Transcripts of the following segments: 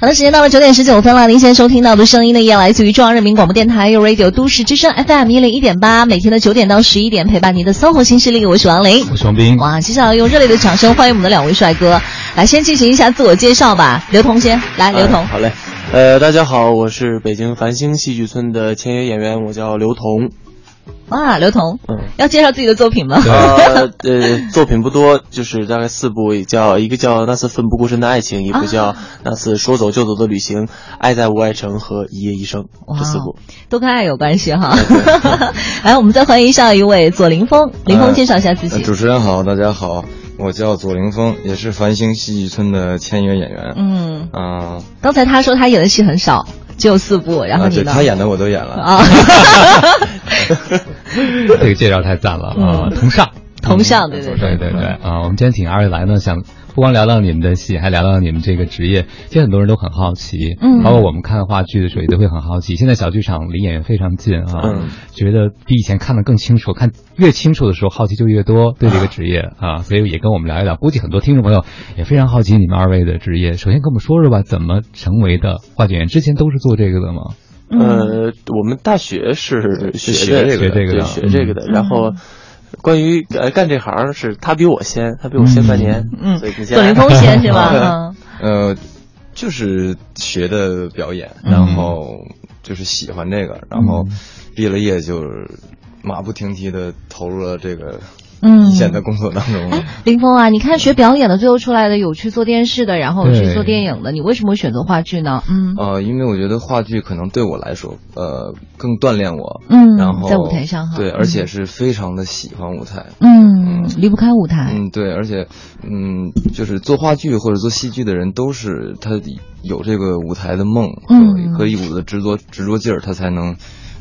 好的，时间到了九点十九分了。您现在收听到的声音呢，也来自于中央人民广播电台 u Radio 都市之声 FM 一零一点八，每天的九点到十一点陪伴您的生活新势力。我是王琳，我是王斌。哇，接下来用热烈的掌声欢迎我们的两位帅哥，来先进行一下自我介绍吧。刘同先来，刘同。好嘞，呃，大家好，我是北京繁星戏剧村的签约演员，我叫刘同。哇，刘同，嗯，要介绍自己的作品吗？呃，呃，作品不多，就是大概四部，叫一个叫《那次奋不顾身的爱情》，一部叫《那次说走就走的旅行》，《爱在无爱城》和《一夜一生》这四部，都跟爱有关系哈。来，我们再欢迎下一位左凌峰，凌峰介绍一下自己。主持人好，大家好，我叫左凌峰，也是繁星戏剧村的签约演员。嗯啊，刚才他说他演的戏很少。只有四部，然后你呢？他演的我都演了啊！这个介绍太赞了啊！同上，同上，对对对对对啊！我们今天请二位来呢，想。不光聊聊你们的戏，还聊聊你们这个职业。其实很多人都很好奇，嗯，包括我们看话剧的时候也都会很好奇。现在小剧场离演员非常近啊，觉得比以前看得更清楚。看越清楚的时候，好奇就越多，对这个职业啊，所以也跟我们聊一聊。估计很多听众朋友也非常好奇你们二位的职业。首先跟我们说说吧，怎么成为的话剧演员？之前都是做这个的吗？呃，我们大学是学这个，学这个的，学这个的，然后。关于呃干这行是他比我先，他比我先半年，嗯，所以左凌峰先是吧？呃，就是学的表演，然后就是喜欢这个，然后毕了业就马不停蹄的投入了这个。嗯，现在工作当中，林峰啊，你看学表演的，最后出来的有去做电视的，然后有去做电影的，你为什么选择话剧呢？嗯，呃，因为我觉得话剧可能对我来说，呃，更锻炼我，嗯，然后在舞台上哈，对，而且是非常的喜欢舞台，嗯，离不开舞台，嗯，对，而且，嗯，就是做话剧或者做戏剧的人，都是他有这个舞台的梦和和一股子执着执着劲儿，他才能。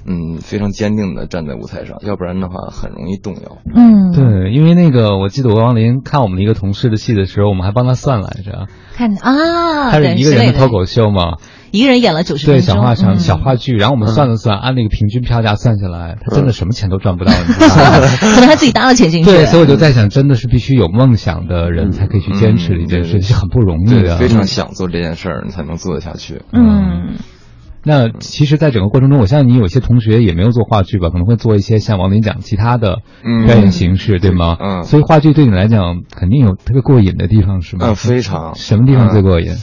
嗯，非常坚定的站在舞台上，要不然的话很容易动摇。嗯，对，因为那个我记得我王林看我们的一个同事的戏的时候，我们还帮他算来着。看啊，他是一个人的脱口秀嘛，一个人演了九十对小话场小话剧，然后我们算了算，按那个平均票价算下来，他真的什么钱都赚不到。可能他自己搭了钱进去。对，所以我就在想，真的是必须有梦想的人才可以去坚持的一件事，是很不容易的。非常想做这件事儿，你才能做得下去。嗯。那其实，在整个过程中，我相信你有些同学也没有做话剧吧，可能会做一些像王林讲其他的表演形式，对吗？嗯。所以话剧对你来讲，肯定有特别过瘾的地方，是吗？嗯，非常。什么地方最过瘾？嗯，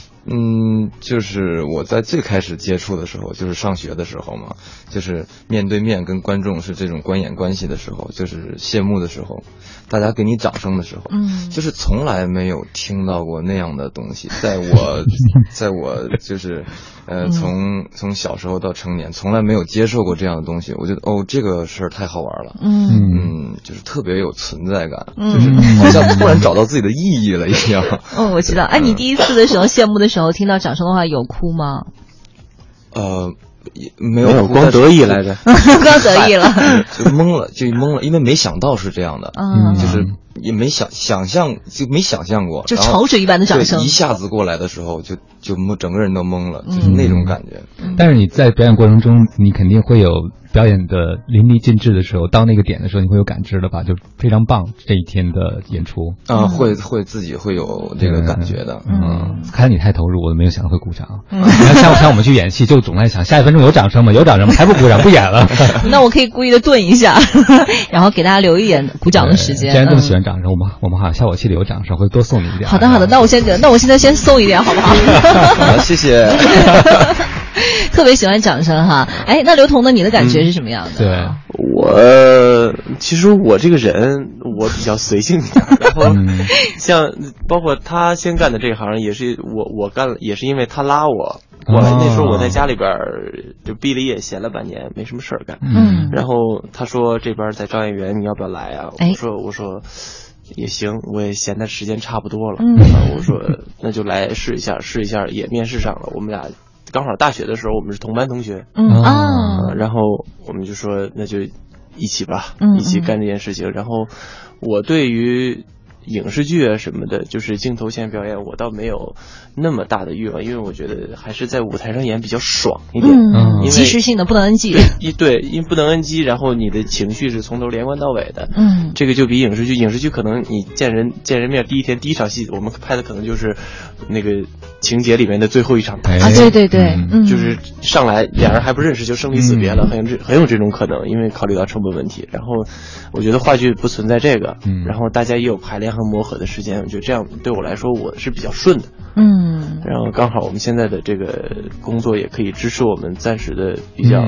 就是我在最开始接触的时候，就是上学的时候嘛，就是面对面跟观众是这种观演关系的时候，就是谢幕的时候，大家给你掌声的时候，嗯，就是从来没有听到过那样的东西，在我，在我就是。呃，从从小时候到成年，从来没有接受过这样的东西。我觉得，哦，这个事儿太好玩了，嗯嗯，就是特别有存在感，就是好像突然找到自己的意义了一样。嗯，我知道。哎，你第一次的时候 谢幕的时候，听到掌声的话，有哭吗？呃。也没有光得意来着，光得意了，就懵了，就懵了，因为没想到是这样的，嗯，就是也没想想象，就没想象过，就潮水一般的掌声，一下子过来的时候，就就懵，整个人都懵了，就是那种感觉。但是你在表演过程中，你肯定会有。表演的淋漓尽致的时候，到那个点的时候，你会有感知的吧？就非常棒，这一天的演出啊，会会自己会有这个感觉的。嗯，看来你太投入，我都没有想到会鼓掌。你看，像像我们去演戏，就总在想下一分钟有掌声吗？有掌声吗？还不鼓掌，不演了。那我可以故意的顿一下，然后给大家留一点鼓掌的时间。既然这么喜欢掌声，我们我们好像效果器里有掌声，会多送你一点。好的好的，那我先那我现在先送一点好不好？好，谢谢。特别喜欢掌声哈，哎，那刘同呢？你的感觉是什么样的？对我，其实我这个人我比较随性，然后像包括他先干的这行也是我我干了，也是因为他拉我过来。那时候我在家里边就毕了业，闲了半年，没什么事儿干。嗯，然后他说这边在招演员，你要不要来啊？我说我说也行，我也闲的时间差不多了。嗯，我说那就来试一下，试一下也面试上了，我们俩。刚好大学的时候，我们是同班同学，嗯啊，然后我们就说那就一起吧，一起干这件事情。然后我对于影视剧啊什么的，就是镜头前表演，我倒没有那么大的欲望，因为我觉得还是在舞台上演比较爽一点。嗯，即时性的不能 NG。对，一对，因不能 NG，然后你的情绪是从头连贯到尾的。嗯，这个就比影视剧，影视剧可能你见人见人面第一天第一场戏，我们拍的可能就是那个情节里面的最后一场台词。啊，对对对，就是上来俩人还不认识就生离死别了，很有这很有这种可能，因为考虑到成本问题。然后我觉得话剧不存在这个，然后大家也有排练和磨合的时间，我觉得这样对我来说我是比较顺的。嗯，然后刚好我们现在的这个工作也可以支持我们暂时的比较。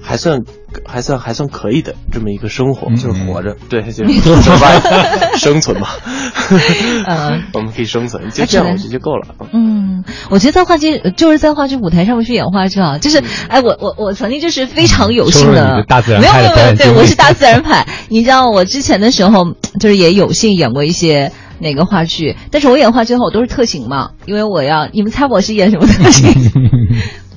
还算还算还算可以的这么一个生活，就是活着，对，就 是生存嘛。嗯 我们可以生存，就这样我觉得就够了。嗯，我觉得在话剧就是在话剧舞台上面去演话剧啊，就是哎，我我我曾经就是非常有幸的，没有没有没有，对我是大自然派。你知道我之前的时候就是也有幸演过一些哪个话剧，但是我演话剧的话我都是特型嘛，因为我要你们猜我是演什么特型？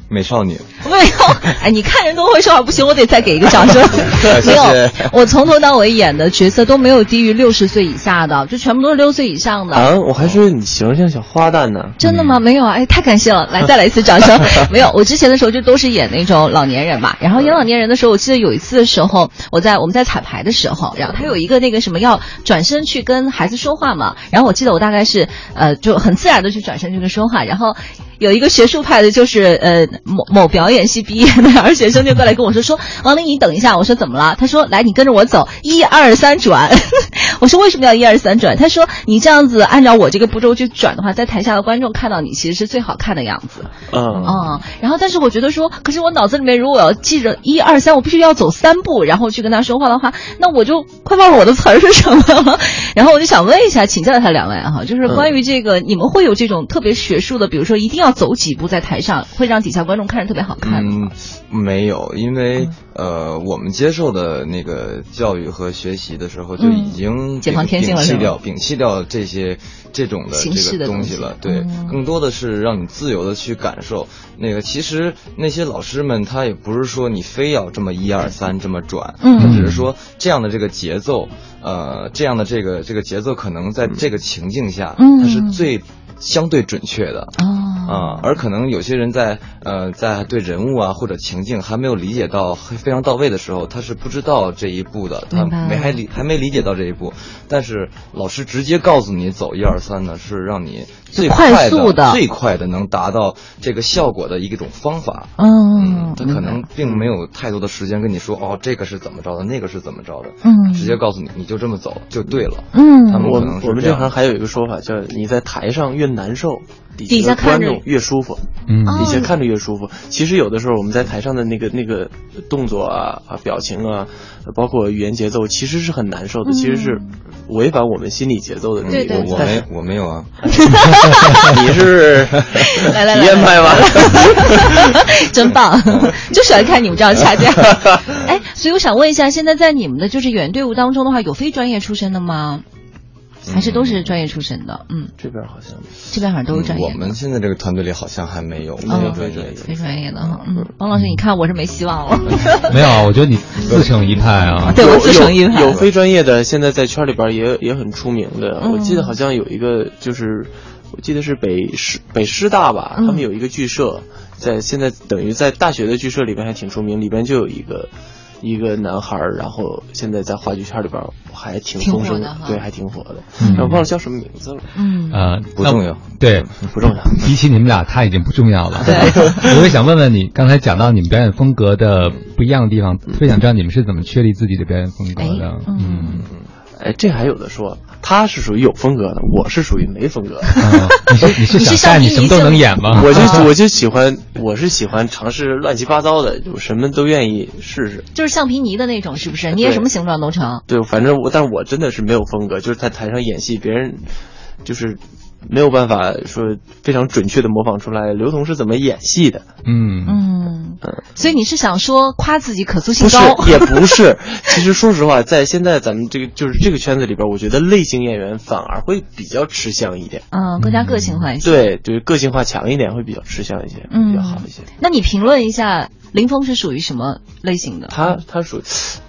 美少女没有，哎，你看人都会说话，不行，我得再给一个掌声。没有，我从头到尾演的角色都没有低于六十岁以下的，就全部都是六岁以上的。啊，我还说你形象像小花旦呢。真的吗？没有啊，哎，太感谢了，来再来一次掌声。没有，我之前的时候就都是演那种老年人嘛。然后演老年人的时候，我记得有一次的时候，我在我们在彩排的时候，然后他有一个那个什么要转身去跟孩子说话嘛。然后我记得我大概是呃就很自然的去转身去跟说话，然后。有一个学术派的，就是呃某某表演系毕业的，然后学生就过来跟我说说王林，你等一下。我说怎么了？他说来，你跟着我走，一二三转。我说为什么要一二三转？他说你这样子按照我这个步骤去转的话，在台下的观众看到你其实是最好看的样子。嗯嗯。然后但是我觉得说，可是我脑子里面如果要记着一二三，我必须要走三步，然后去跟他说话的话，那我就快忘了我的词儿是什么。然后我就想问一下，请教一下两位哈，就是关于这个，你们会有这种特别学术的，比如说一定要。走几步在台上会让底下观众看着特别好看嗯，没有，因为呃，我们接受的那个教育和学习的时候就已经解放天性了，摒弃掉摒弃掉这些这种的这个东西了。对，更多的是让你自由的去感受。那个其实那些老师们他也不是说你非要这么一二三这么转，他只是说这样的这个节奏，呃，这样的这个这个节奏可能在这个情境下，它是最。相对准确的啊，而可能有些人在呃在对人物啊或者情境还没有理解到非常到位的时候，他是不知道这一步的，他没还理还没理解到这一步。但是老师直接告诉你走一二三呢，是让你最快速的最快的能达到这个效果的一种方法。嗯，他可能并没有太多的时间跟你说哦，这个是怎么着的，那个是怎么着的。嗯，直接告诉你，你就这么走就对了。嗯，他们我们我们这行还有一个说法叫你在台上越。难受，底下观众越舒服，嗯，底下看着越舒服。其实有的时候我们在台上的那个那个动作啊啊表情啊，包括语言节奏，其实是很难受的，其实是违反我们心理节奏的。对对，我没我没有啊，你是来来体验派吗？真棒，就喜欢看你们这样掐架。哎，所以我想问一下，现在在你们的就是演员队伍当中的话，有非专业出身的吗？还是都是专业出身的，嗯，这边好像，这边好像都是专业。我们现在这个团队里好像还没有没有专业的，非专业的哈。嗯，王老师，你看我是没希望了。没有啊，我觉得你自成一派啊。对我自成一派。有非专业的，现在在圈里边也也很出名的。我记得好像有一个，就是我记得是北师北师大吧，他们有一个剧社，在现在等于在大学的剧社里边还挺出名，里边就有一个。一个男孩儿，然后现在在话剧圈里边还挺风声，对，还挺火的。我忘了叫什么名字了。嗯，呃，不重要，对，不重要。比起你们俩，他已经不重要了。对，我也想问问你，刚才讲到你们表演风格的不一样的地方，特别想知道你们是怎么确立自己的表演风格的？嗯。哎，这还有的说，他是属于有风格的，我是属于没风格。你是你是想干，你什么都能演吗？我就 我就喜欢，我是喜欢尝试乱七八糟的，就什么都愿意试试。就是橡皮泥的那种，是不是？捏什么形状都成。对，反正我，但我真的是没有风格，就是在台上演戏，别人就是。没有办法说非常准确的模仿出来刘同是怎么演戏的。嗯嗯嗯，所以你是想说夸自己可塑性高？不是，也不是。其实说实话，在现在咱们这个就是这个圈子里边，我觉得类型演员反而会比较吃香一点。嗯，更加个性化一些。对，就是个性化强一点，会比较吃香一些，比较好一些。那你评论一下。林峰是属于什么类型的？他他属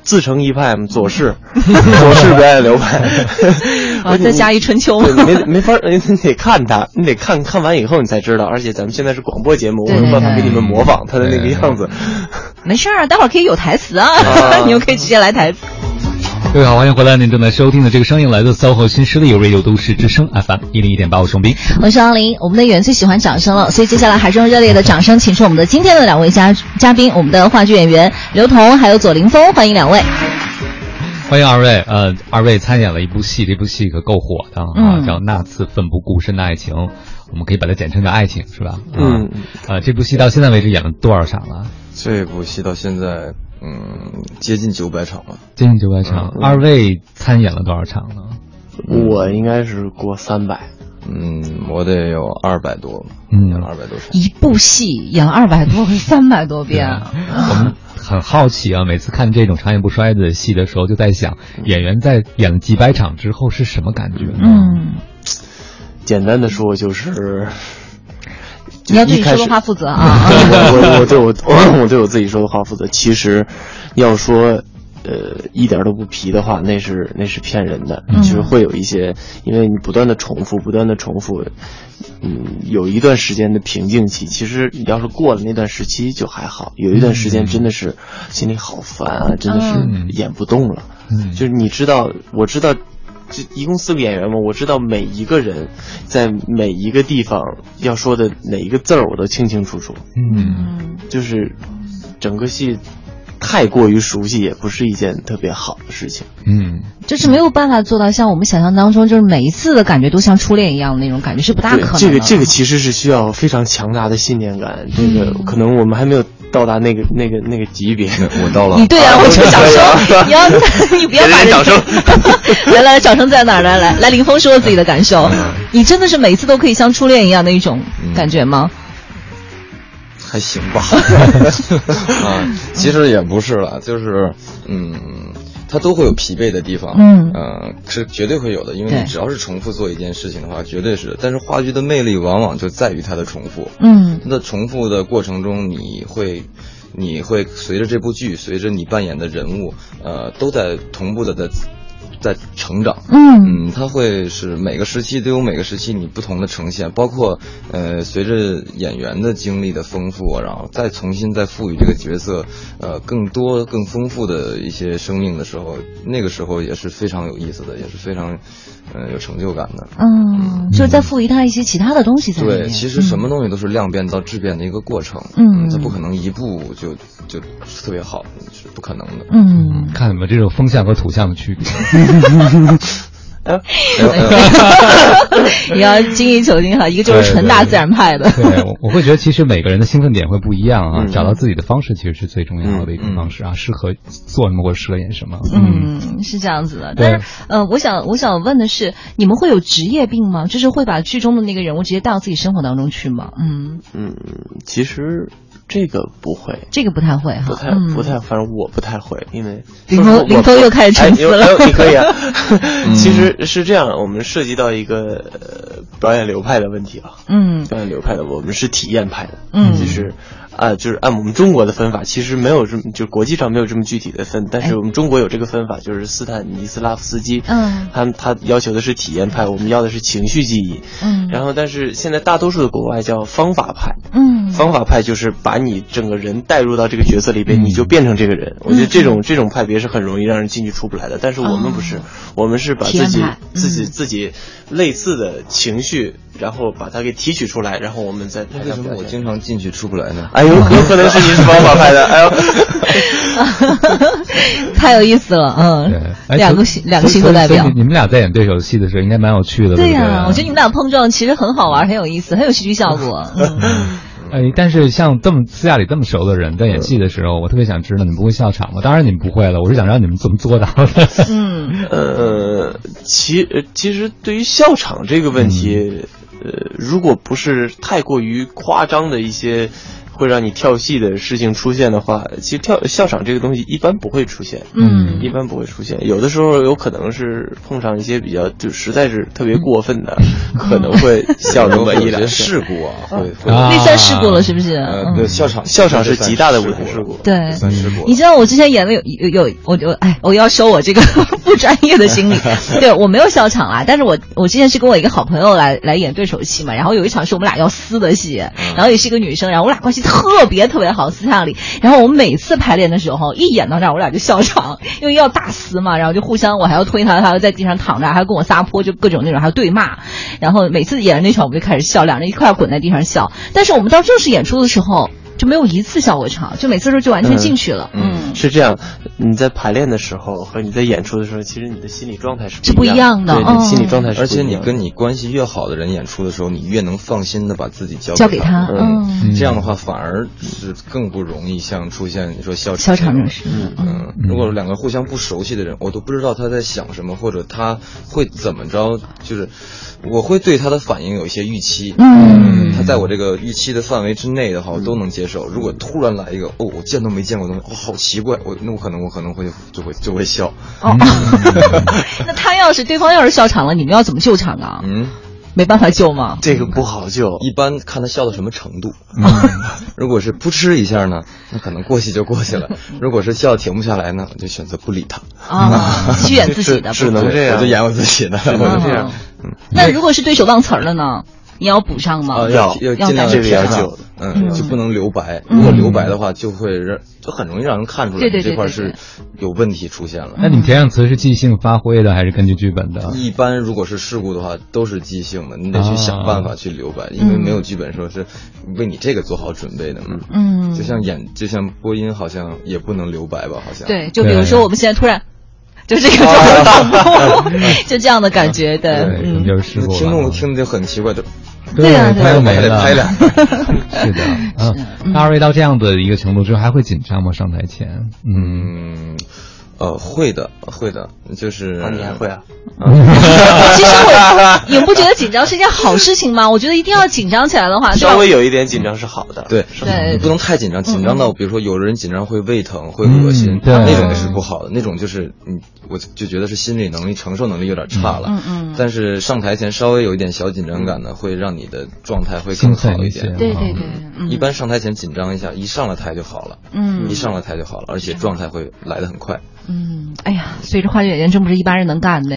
自成一派嘛，左氏 左氏表演流派。我再加一春秋，没没法，你得看他，你得看看完以后你才知道。而且咱们现在是广播节目，我没有办法给你们模仿他的那个样子。没事儿，待会儿可以有台词啊，你们可以直接来台词。各位好，欢迎回来！您正在收听的这个声音来自 SOHO 新势力 Radio 都市之声 FM 一零一点八，我是冰，我是王林。我们的演员最喜欢掌声了，所以接下来还是用热烈的掌声，请出我们的今天的两位嘉嘉宾，我们的话剧演员刘彤还有左凌峰，欢迎两位。欢迎二位，呃，二位参演了一部戏，这部戏可够火的啊，叫《那次奋不顾身的爱情》，我们可以把它简称叫爱情，是吧？嗯，呃，这部戏到现在为止演了多少场了？这部戏到现在。嗯，接近九百场了，接近九百场。二位参演了多少场呢？我应该是过三百，嗯，我得有二百多，嗯，二百多场。一部戏演了二百多，三百多遍。我们很好奇啊，每次看这种长演不衰的戏的时候，就在想，演员在演了几百场之后是什么感觉？嗯，简单的说就是。你要对你说的话负责啊！我我我对我 我对我自己说的话负责。其实，要说，呃，一点都不皮的话，那是那是骗人的。就是会有一些，因为你不断的重复，不断的重复，嗯，有一段时间的瓶颈期。其实，你要是过了那段时期就还好。有一段时间真的是心里好烦啊，真的是演不动了。就是你知道，我知道。就一共四个演员嘛，我知道每一个人在每一个地方要说的哪一个字儿，我都清清楚楚。嗯，就是整个戏太过于熟悉，也不是一件特别好的事情。嗯，就是没有办法做到像我们想象当中，就是每一次的感觉都像初恋一样的那种感觉，是不大可能。这个这个其实是需要非常强大的信念感。这个可能我们还没有。到达那个那个那个级别，我到了。你对啊，我就想说，你要你不要把掌声。来来，掌声在哪儿？来来来，林峰说自己的感受。你真的是每次都可以像初恋一样的一种感觉吗？还行吧。啊，其实也不是了，就是嗯。他都会有疲惫的地方，嗯，呃，是绝对会有的，因为你只要是重复做一件事情的话，绝对是。但是话剧的魅力往往就在于它的重复，嗯，它的重复的过程中，你会，你会随着这部剧，随着你扮演的人物，呃，都在同步的在。在成长，嗯嗯，他会是每个时期都有每个时期你不同的呈现，包括呃，随着演员的经历的丰富，然后再重新再赋予这个角色呃更多更丰富的一些生命的时候，那个时候也是非常有意思的，也是非常呃有成就感的。嗯，就是在赋予他一些其他的东西在里面。对，其实什么东西都是量变到质变的一个过程。嗯，它不可能一步就就特别好，是不可能的。嗯，看你们这种风向和土象的区别。你要精益求精哈，一个就是纯大自然派的。对，我我会觉得其实每个人的兴奋点会不一样啊，找到自己的方式其实是最重要的一个方式啊，适合做什么或者适合演什么。嗯，是这样子的。但是，呃，我想我想问的是，你们会有职业病吗？就是会把剧中的那个人物直接带到自己生活当中去吗？嗯嗯，其实。这个不会，这个不太会哈，不太不太，反正我不太会，因为林峰林峰又开始沉思了。你可以啊，其实是这样，我们涉及到一个呃表演流派的问题啊。嗯，表演流派的，我们是体验派的。嗯，其实。啊，就是按我们中国的分法，其实没有这么，就国际上没有这么具体的分，但是我们中国有这个分法，就是斯坦尼斯拉夫斯基，嗯，他他要求的是体验派，我们要的是情绪记忆，嗯，然后但是现在大多数的国外叫方法派，嗯，方法派就是把你整个人带入到这个角色里边，你就变成这个人，我觉得这种这种派别是很容易让人进去出不来的，但是我们不是，我们是把自己自己自己类似的情绪。然后把它给提取出来，然后我们再。为什么我经常进去出不来呢？哎呦，有可能是你是方法派的，哎呦，太有意思了，嗯，两个星两个星座代表。你们俩在演对手戏的时候，应该蛮有趣的。对呀，我觉得你们俩碰撞其实很好玩，很有意思，很有戏剧效果。哎，但是像这么私下里这么熟的人，在演戏的时候，我特别想知道你们不会笑场吗？当然你们不会了，我是想让你们怎么做到的。嗯，呃，其其实对于笑场这个问题。呃，如果不是太过于夸张的一些会让你跳戏的事情出现的话，其实跳笑场这个东西一般不会出现，嗯，一般不会出现。有的时候有可能是碰上一些比较就实在是特别过分的，可能会笑那么一两事故啊，会那算事故了是不是？对，笑场笑场是极大的舞台事故，对，算事故。你知道我之前演的有有有，我就哎，我要收我这个 不专业的心理，对我没有笑场啊，但是我我之前是跟我一个好朋友来来演对手戏嘛，然后有一场是我们俩要撕的戏，然后也是一个女生，然后我俩关系特别特别好，私下里，然后我们每次排练的时候一演到这儿，我俩就笑场，因为要大撕嘛，然后就互相我还要推他，他要在地上躺着，还要跟我撒泼，就各种那种还要对骂，然后每次演那场我们就开始笑，两人一块滚在地上笑，但是我们到正式演出的时候。就没有一次笑过场，就每次时候就完全进去了。嗯，是这样。你在排练的时候和你在演出的时候，其实你的心理状态是是不一样的。对，心理状态是。而且你跟你关系越好的人演出的时候，你越能放心的把自己交交给他。嗯，这样的话反而是更不容易像出现你说笑笑场这事。嗯，如果两个互相不熟悉的人，我都不知道他在想什么，或者他会怎么着，就是我会对他的反应有一些预期。嗯，他在我这个预期的范围之内的话，我都能接受。如果突然来一个哦，我见都没见过东西，哦，好奇怪，我那我可能我可能会就会就会笑。哦，那他要是对方要是笑场了，你们要怎么救场啊？嗯，没办法救吗？这个不好救，一般看他笑到什么程度。如果是扑哧一下呢，那可能过去就过去了；如果是笑停不下来呢，我就选择不理他。啊，继续演自己的，只能这样，我就演我自己的，只能这样。那如果是对手忘词了呢？你要补上吗？要要尽量这个要救，嗯，就不能留白。如果留白的话，就会让就很容易让人看出来这块是有问题出现了。那你填上词是即兴发挥的，还是根据剧本的？一般如果是事故的话，都是即兴的，你得去想办法去留白，因为没有剧本说是为你这个做好准备的嘛。嗯，就像演，就像播音，好像也不能留白吧？好像对，就比如说我们现在突然。就这个状态，就这样的感觉，对，嗯，就是听众听着就很奇怪，的。对啊，拍没了，拍两，是的，嗯，二位到这样的一个程度之后，还会紧张吗？上台前，嗯。呃，会的，会的，就是你还会啊？其实我，你们不觉得紧张是一件好事情吗？我觉得一定要紧张起来的话，稍微有一点紧张是好的。对，对，你不能太紧张，紧张到比如说有人紧张会胃疼、会恶心，那种也是不好的。那种就是你，我就觉得是心理能力、承受能力有点差了。嗯嗯。但是上台前稍微有一点小紧张感呢，会让你的状态会更好一点。对对对。一般上台前紧张一下，一上了台就好了。嗯。一上了台就好了，而且状态会来的很快。嗯，哎呀，所以这话剧演员真不是一般人能干的。